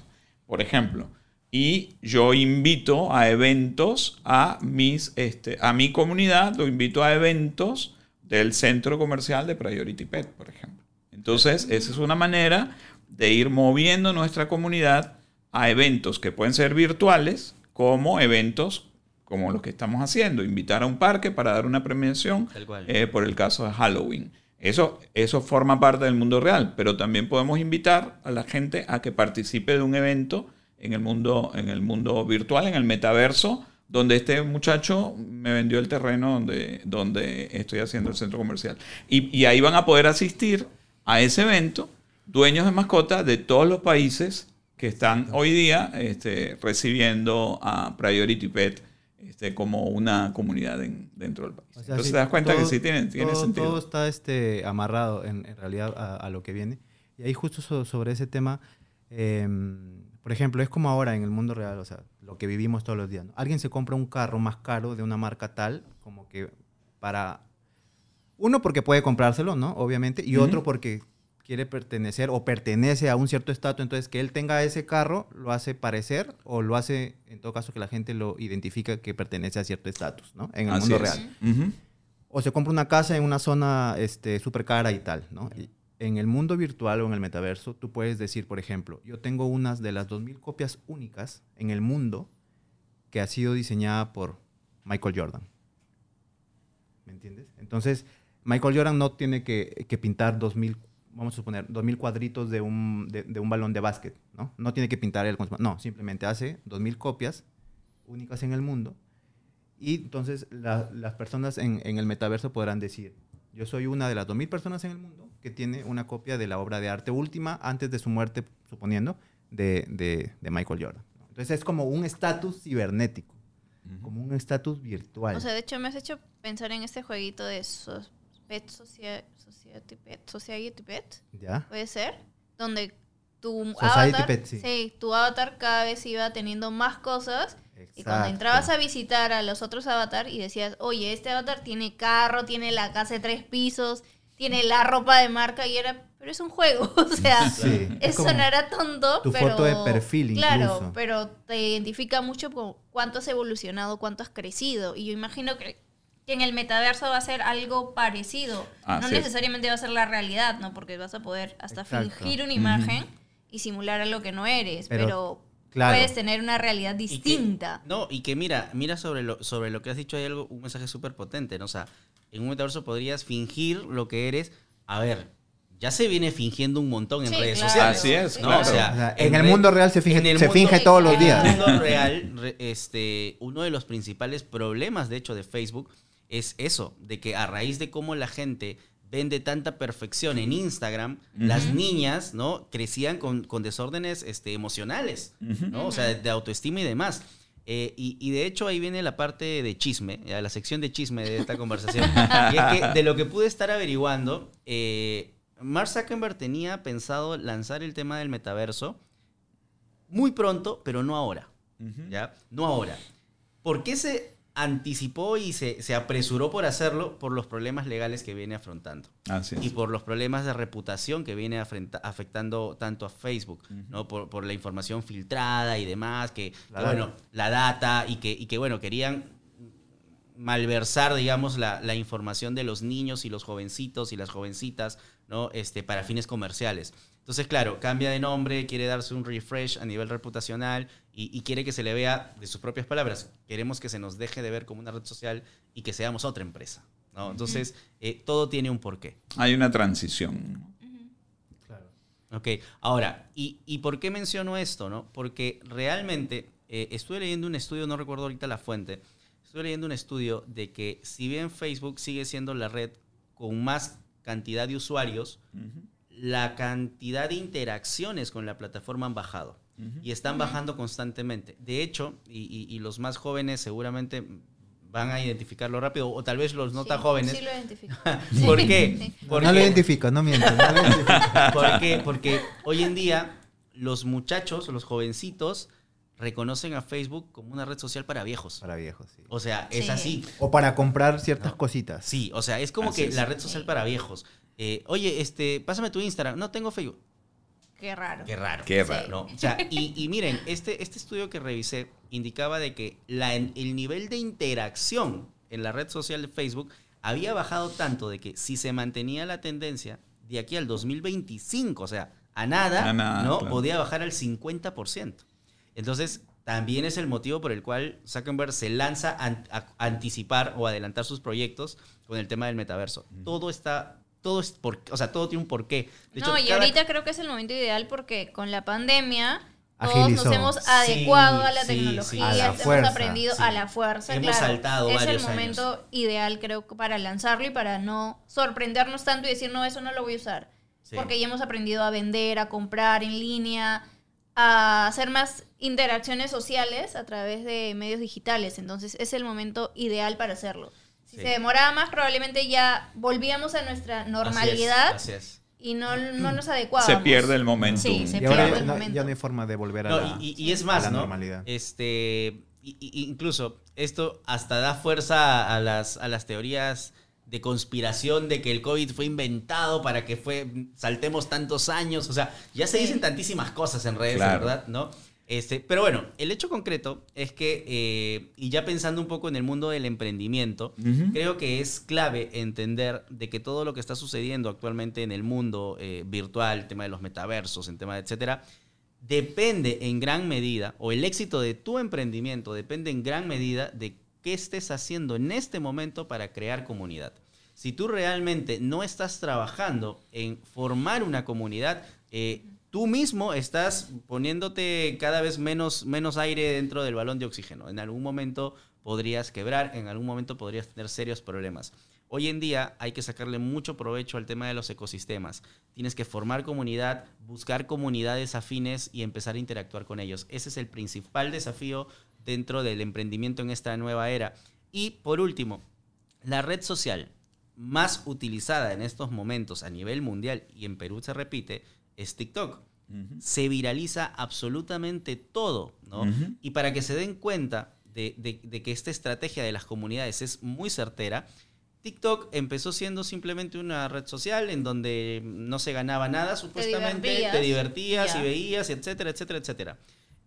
por ejemplo. Y yo invito a eventos a mis este, a mi comunidad, lo invito a eventos del centro comercial de Priority Pet, por ejemplo. Entonces, esa es una manera de ir moviendo nuestra comunidad a eventos que pueden ser virtuales, como eventos como los que estamos haciendo, invitar a un parque para dar una premiación eh, por el caso de Halloween. Eso, eso forma parte del mundo real, pero también podemos invitar a la gente a que participe de un evento en el mundo, en el mundo virtual, en el metaverso, donde este muchacho me vendió el terreno donde, donde estoy haciendo el centro comercial. Y, y ahí van a poder asistir a ese evento dueños de mascotas de todos los países que están hoy día este, recibiendo a Priority Pet este, como una comunidad en- dentro del país. O sea, Entonces te das cuenta todo- que sí tiene, tiene todo, sentido. Todo está este, amarrado en, en realidad a, a lo que viene. Y ahí justo so- sobre ese tema, em, por ejemplo, es como ahora en el mundo real, o sea, lo que vivimos todos los días. ¿no? Alguien se compra un carro más caro de una marca tal, como que para... Uno porque puede comprárselo, ¿no? Obviamente. Y Ujú. otro porque quiere pertenecer o pertenece a un cierto estatus. Entonces, que él tenga ese carro lo hace parecer o lo hace, en todo caso, que la gente lo identifica que pertenece a cierto estatus, ¿no? En el Así mundo es. real o se compra una casa en una zona este, súper cara y tal, ¿no? Y En el mundo virtual o en el metaverso, tú puedes decir, por ejemplo, yo tengo unas de las 2.000 copias únicas en el mundo que ha sido diseñada por Michael Jordan. ¿Me entiendes? Entonces, Michael Jordan no tiene que, que pintar 2.000, vamos a suponer, 2.000 cuadritos de un, de, de un balón de básquet, ¿no? No tiene que pintar él. con su- No, simplemente hace 2.000 copias únicas en el mundo y entonces la- las personas en, en el metaverso podrán decir, yo soy una de las 2.000 personas en el mundo que tiene una copia de la obra de arte última antes de su muerte, suponiendo, de, de- de Michael Jordan. Entonces es como un estatus cibernético, como un estatus virtual. O sea, de hecho me has hecho pensar en este jueguito de Pet Socia- Society Pet, Society Pet, ¿Ya? puede ser, donde tu Society avatar, Pet, sí. sí, tu avatar cada vez iba teniendo más cosas. Y cuando entrabas a visitar a los otros avatar y decías, oye, este avatar tiene carro, tiene la casa de tres pisos, tiene la ropa de marca y era, pero es un juego, o sea, Sí, es sonará tonto, tu pero foto de perfil claro, incluso. pero te identifica mucho con cuánto has evolucionado, cuánto has crecido y yo imagino que que en el metaverso va a ser algo parecido. Así no es. necesariamente va a ser la realidad, ¿no? Porque vas a poder hasta Exacto. fingir una imagen y simular algo que no eres, Pero, pero, claro. puedes tener una realidad Y que- distinta. no, y que mira, mira sobre lo, sobre lo que has dicho, hay algo, un mensaje súper potente, ¿no? O sea, en un metaverso podrías fingir lo que eres. A ver, ya se viene fingiendo un montón en Sí, redes claro, sociales. Así es, ¿no? claro. O sea, en el mundo real se finge- se mundo- finge todos los días. En el mundo real, re- este, uno de los principales problemas, de hecho, de Facebook es eso, de que a raíz de cómo la gente vende tanta perfección en Instagram, las niñas, ¿no? Crecían con, con desórdenes este, emocionales, ¿no? O sea, de, de autoestima y demás. Eh, y, y de hecho ahí viene la parte de chisme, ya, la sección de chisme de esta conversación. y es que de lo que pude estar averiguando, eh, Mark Zuckerberg tenía pensado lanzar el tema del metaverso muy pronto, pero no ahora. ¿Ya? No ahora. ¿Por qué se anticipó y se, se apresuró por hacerlo? Por los problemas legales que viene afrontando. Así es. Y por los problemas de reputación que viene afrenta- afectando tanto a Facebook, ¿no? Por, por la información filtrada y demás, que, La data. bueno, la data y que, y que bueno, querían malversar, digamos, la, la información de los niños y los jovencitos y las jovencitas, ¿no? Este, para fines comerciales. Entonces, claro, cambia de nombre, quiere darse un refresh a nivel reputacional y, y quiere que se le vea, de sus propias palabras, queremos que se nos deje de ver como una red social y que seamos otra empresa, ¿no? Entonces, eh, todo tiene un porqué. Hay una transición. Ok, ahora, ¿y, y por qué menciono esto? no? Porque realmente eh, estuve leyendo un estudio, no recuerdo ahorita la fuente, estuve leyendo un estudio de que si bien Facebook sigue siendo la red con más cantidad de usuarios, la cantidad de interacciones con la plataforma han bajado y están bajando constantemente. De hecho, y, y- y los más jóvenes seguramente van a identificarlo rápido, o tal vez los no Sí, tan jóvenes. Sí, lo identifico. ¿Por qué? Porque- No lo identifico, no miento. No lo identifico. ¿Por qué? Porque hoy en día los muchachos, los jovencitos, reconocen a Facebook como una red social para viejos. Para viejos, sí. O sea, es Sí. así. O para comprar ciertas cositas. Sí, o sea, es como Así que es. la red social Sí. para viejos. Eh, Oye, este, pásame tu Instagram. No tengo Facebook. Qué raro. Qué raro. Qué Sí. raro. ¿no? O sea, y, y miren, este, este estudio que revisé indicaba de que la, el nivel de interacción en la red social de Facebook había bajado tanto de que si se mantenía la tendencia de aquí al 2025, o sea, a nada, A nada, ¿no? claro. podía bajar al 50%. Entonces, también es el motivo por el cual Zuckerberg se lanza an- a, a anticipar o adelantar sus proyectos con el tema del metaverso. Todo está, todo es por, o sea, todo tiene un porqué. De no, hecho, y cada- ahorita creo que es el momento ideal porque con la pandemia todos Agilizó. nos hemos adecuado a la sí, tecnología, sí. A la hemos fuerza, aprendido sí. a la fuerza. Hemos claro. saltado es el momento ideal, creo, que para lanzarlo y para no sorprendernos tanto y decir, no, eso no lo voy a usar. Sí. Porque ya hemos aprendido a vender, a comprar en línea, a hacer más interacciones sociales a través de medios digitales. Entonces es el momento ideal para hacerlo. Si Sí. se demoraba más, probablemente ya volvíamos a nuestra normalidad Así es. así es. y no, no nos adecuábamos. Se pierde el momento. Sí, se Y pierde el no, momento. ya no hay forma de volver a No, la, y, y- y es a más, la ¿no? normalidad. Este, incluso esto hasta da fuerza a las, a las teorías de conspiración de que el COVID fue inventado para que fue saltemos tantos años. O sea, ya se dicen tantísimas cosas en redes, Claro. ¿verdad? ¿No? Este, pero bueno, el hecho concreto es que, eh, y ya pensando un poco en el mundo del emprendimiento, creo que es clave entender de que todo lo que está sucediendo actualmente en el mundo eh, virtual, el tema de los metaversos, el tema de etcétera, depende en gran medida, o el éxito de tu emprendimiento depende en gran medida de qué estés haciendo en este momento para crear comunidad. Si tú realmente no estás trabajando en formar una comunidad, eh, tú mismo estás poniéndote cada vez menos, menos aire dentro del balón de oxígeno. En algún momento podrías quebrar, en algún momento podrías tener serios problemas. Hoy en día hay que sacarle mucho provecho al tema de los ecosistemas. Tienes que formar comunidad, buscar comunidades afines y empezar a interactuar con ellos. Ese es el principal desafío dentro del emprendimiento en esta nueva era. Y por último, la red social más utilizada en estos momentos a nivel mundial y en Perú se repite es TikTok. se viraliza absolutamente todo, ¿no? Y para que se den cuenta de, de que esta estrategia de las comunidades es muy certera, TikTok empezó siendo simplemente una red social en donde no se ganaba nada, supuestamente, te divertías, y veías, etcétera, etcétera, etcétera.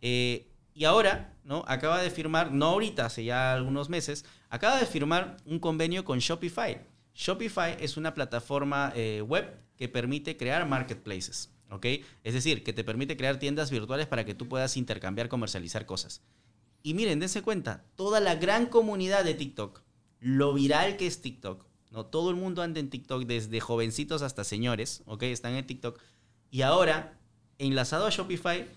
Eh, y ahora, ¿no? Acaba de firmar, no ahorita, hace ya algunos meses, acaba de firmar un convenio con Shopify. Shopify es una plataforma eh, web que permite crear marketplaces, ¿ok? Es decir, que te permite crear tiendas virtuales para que tú puedas intercambiar, comercializar cosas. Y miren, dense cuenta, toda la gran comunidad de TikTok, lo viral que es TikTok. ¿no? Todo el mundo anda en TikTok, desde jovencitos hasta señores, ¿ok? Están en TikTok. Y ahora, enlazado a Shopify,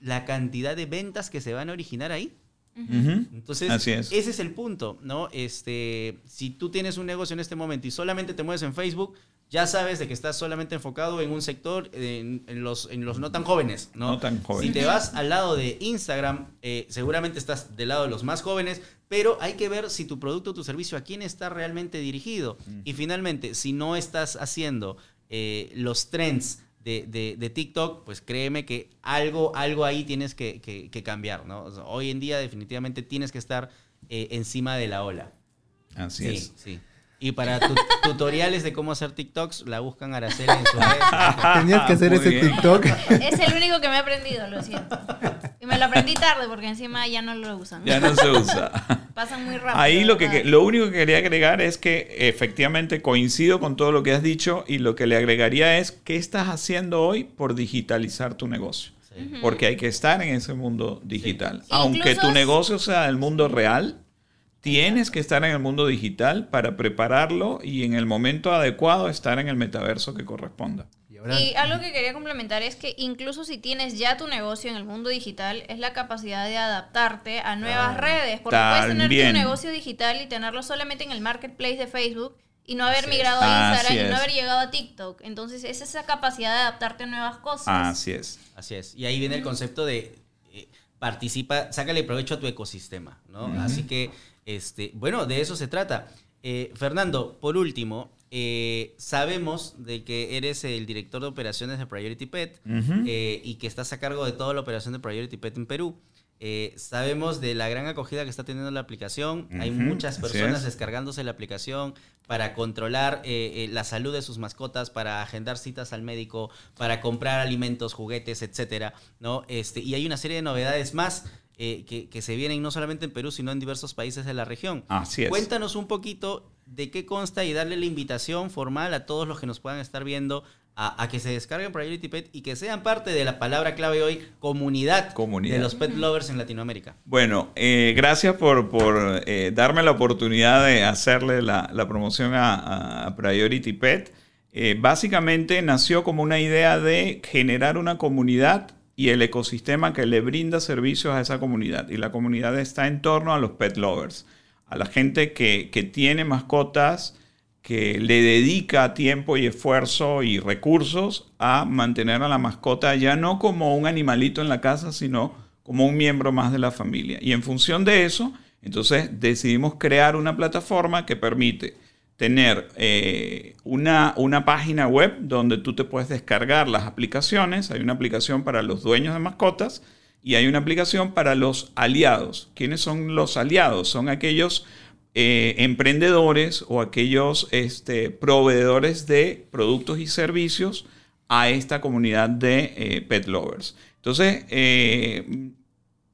la cantidad de ventas que se van a originar ahí. Entonces, ese es el punto, ¿no? Este, si tú tienes un negocio en este momento y solamente te mueves en Facebook, ya sabes de que estás solamente enfocado en un sector, en, los, en los no tan jóvenes, ¿no? No tan jóvenes. Si te vas al lado de Instagram, eh, seguramente estás del lado de los más jóvenes, pero hay que ver si tu producto o tu servicio a quién está realmente dirigido. Y finalmente, si no estás haciendo eh, los trends de, TikTok, pues créeme que algo, algo ahí tienes que, cambiar, ¿no? hoy en día definitivamente tienes que estar eh, encima de la ola. Así sí, es. Sí. Y para tutoriales de cómo hacer TikToks, la buscan Araceli en su red. Tenías que hacer ese TikTok. Es el único que me he aprendido, lo siento. Y me lo aprendí tarde porque encima ya no lo usan. Ya no se usa. Pasan muy rápido. Ahí lo, que, lo único que quería agregar es que efectivamente coincido con todo lo que has dicho y lo que le agregaría es qué estás haciendo hoy por digitalizar tu negocio. Porque hay que estar en ese mundo digital. Aunque tu negocio sea el mundo real, Tienes que estar en el mundo digital para prepararlo y en el momento adecuado estar en el metaverso que corresponda. Y, algo que quería complementar es que incluso si tienes ya tu negocio en el mundo digital, es la capacidad de adaptarte a nuevas redes. Porque puedes tener tu negocio digital y tenerlo solamente en el marketplace de Facebook y no haber migrado a Instagram y no haber llegado a TikTok. Entonces es esa capacidad de adaptarte a nuevas cosas. Así es. Así es. Y ahí viene el concepto de eh, participa, sácale provecho a tu ecosistema, ¿no? Así que este, bueno, de eso se trata. Eh, Fernando, por último, eh, sabemos de que eres el director de operaciones de Priority Pet eh, y que estás a cargo de toda la operación de Priority Pet en Perú. sabemos de la gran acogida que está teniendo la aplicación. Hay muchas personas descargándose la aplicación para controlar la salud de sus mascotas, para agendar citas al médico, para comprar alimentos, juguetes, etcétera, ¿no? Este, y hay una serie de novedades más. Eh, que, se vienen no solamente en Perú, sino en diversos países de la región. Así es. Cuéntanos un poquito de qué consta y darle la invitación formal a todos los que nos puedan estar viendo a, que se descarguen Priority Pet y que sean parte de la palabra clave hoy, comunidad, de los pet lovers en Latinoamérica. Bueno, eh, gracias por, por eh, darme la oportunidad de hacerle la, promoción a, Priority Pet. básicamente nació como una idea de generar una comunidad y el ecosistema que le brinda servicios a esa comunidad. Y la comunidad está en torno a los pet lovers, a la gente que, tiene mascotas, que le dedica tiempo y esfuerzo y recursos a mantener a la mascota ya no como un animalito en la casa, sino como un miembro más de la familia. Y en función de eso, entonces decidimos crear una plataforma que permite tener eh, una, una, página web donde tú te puedes descargar las aplicaciones. Hay una aplicación para los dueños de mascotas y hay una aplicación para los aliados. ¿Quiénes son los aliados? Son aquellos eh, emprendedores o aquellos este, proveedores de productos y servicios a esta comunidad de eh, pet lovers. Entonces, el,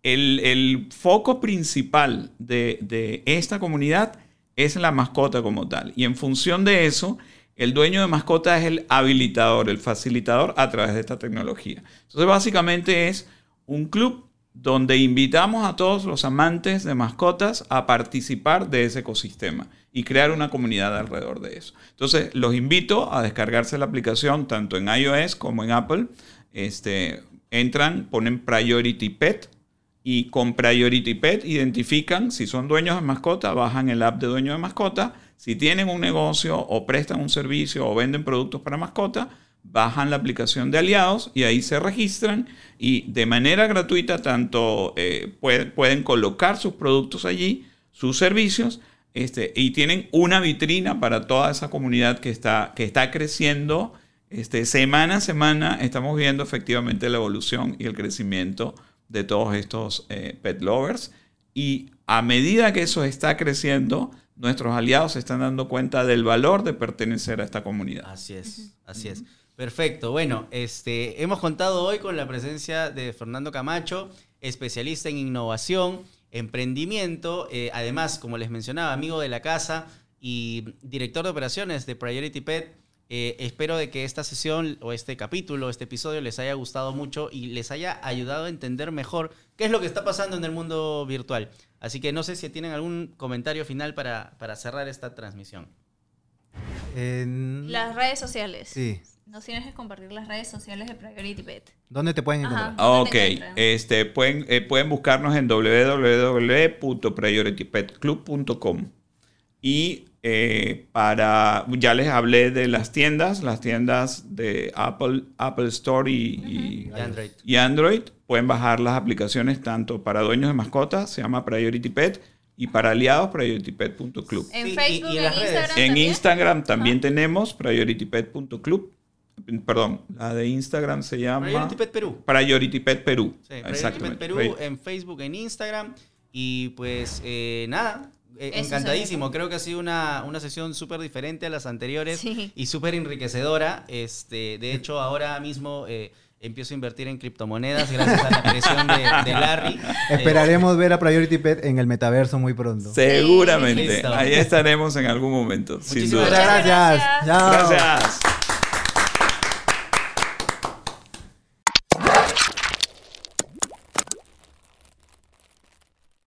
el, foco principal de, de esta comunidad es la mascota como tal. Y en función de eso, el dueño de mascota es el habilitador, el facilitador a través de esta tecnología. Entonces, básicamente es un club donde invitamos a todos los amantes de mascotas a participar de ese ecosistema y crear una comunidad alrededor de eso. Entonces, los invito a descargarse la aplicación tanto en iOS como en Apple. Este, entran, ponen Priority Pet y con Priority Pet identifican si son dueños de mascota, bajan el app de dueño de mascota. Si tienen un negocio o prestan un servicio o venden productos para mascota, bajan la aplicación de aliados y ahí se registran y de manera gratuita tanto eh, pueden colocar sus productos allí, sus servicios, este, y tienen una vitrina para toda esa comunidad que está, que está creciendo este, semana a semana estamos viendo efectivamente la evolución y el crecimiento de todos estos eh, pet lovers. Y a medida que eso está creciendo, nuestros aliados se están dando cuenta del valor de pertenecer a esta comunidad. Así es, así es. Perfecto. Bueno, este, hemos contado hoy con la presencia de Fernando Camacho, especialista en innovación, emprendimiento, eh, además, como les mencionaba, amigo de la casa y director de operaciones de Priority Pet. Eh, espero de que esta sesión o este capítulo, este episodio les haya gustado mucho y les haya ayudado a entender mejor qué es lo que está pasando en el mundo virtual. Así que no sé si tienen algún comentario final para, para cerrar esta transmisión. En... Las redes sociales. Sí. Nos tienes que compartir las redes sociales de Priority Pet. ¿Dónde te pueden encontrar? ok, este, pueden, eh, pueden buscarnos en www.prioritypetclub.com y eh, para, ya les hablé de las tiendas, las tiendas de Apple, Apple Store y, Android. y, Android. Pueden bajar las aplicaciones tanto para dueños de mascotas, se llama Priority Pet, y para aliados, prioritipet.club. En Facebook, y, en, Instagram. En Instagram también tenemos prioritipet.club. Perdón, la de Instagram se llama Priority Pet Perú. Priority Pet Perú. Sí, Priority Pet Perú en Facebook, en Instagram. Y pues eh, nada, eh, encantadísimo. Creo que ha sido una, una sesión súper diferente a las anteriores y súper enriquecedora. Este, de hecho, ahora mismo eh, empiezo a invertir en criptomonedas gracias a la presión de, Larry. Esperaremos ver a Priority Pet en el metaverso muy pronto. Seguramente. Ahí estaremos en algún momento. Muchísimas gracias. Gracias.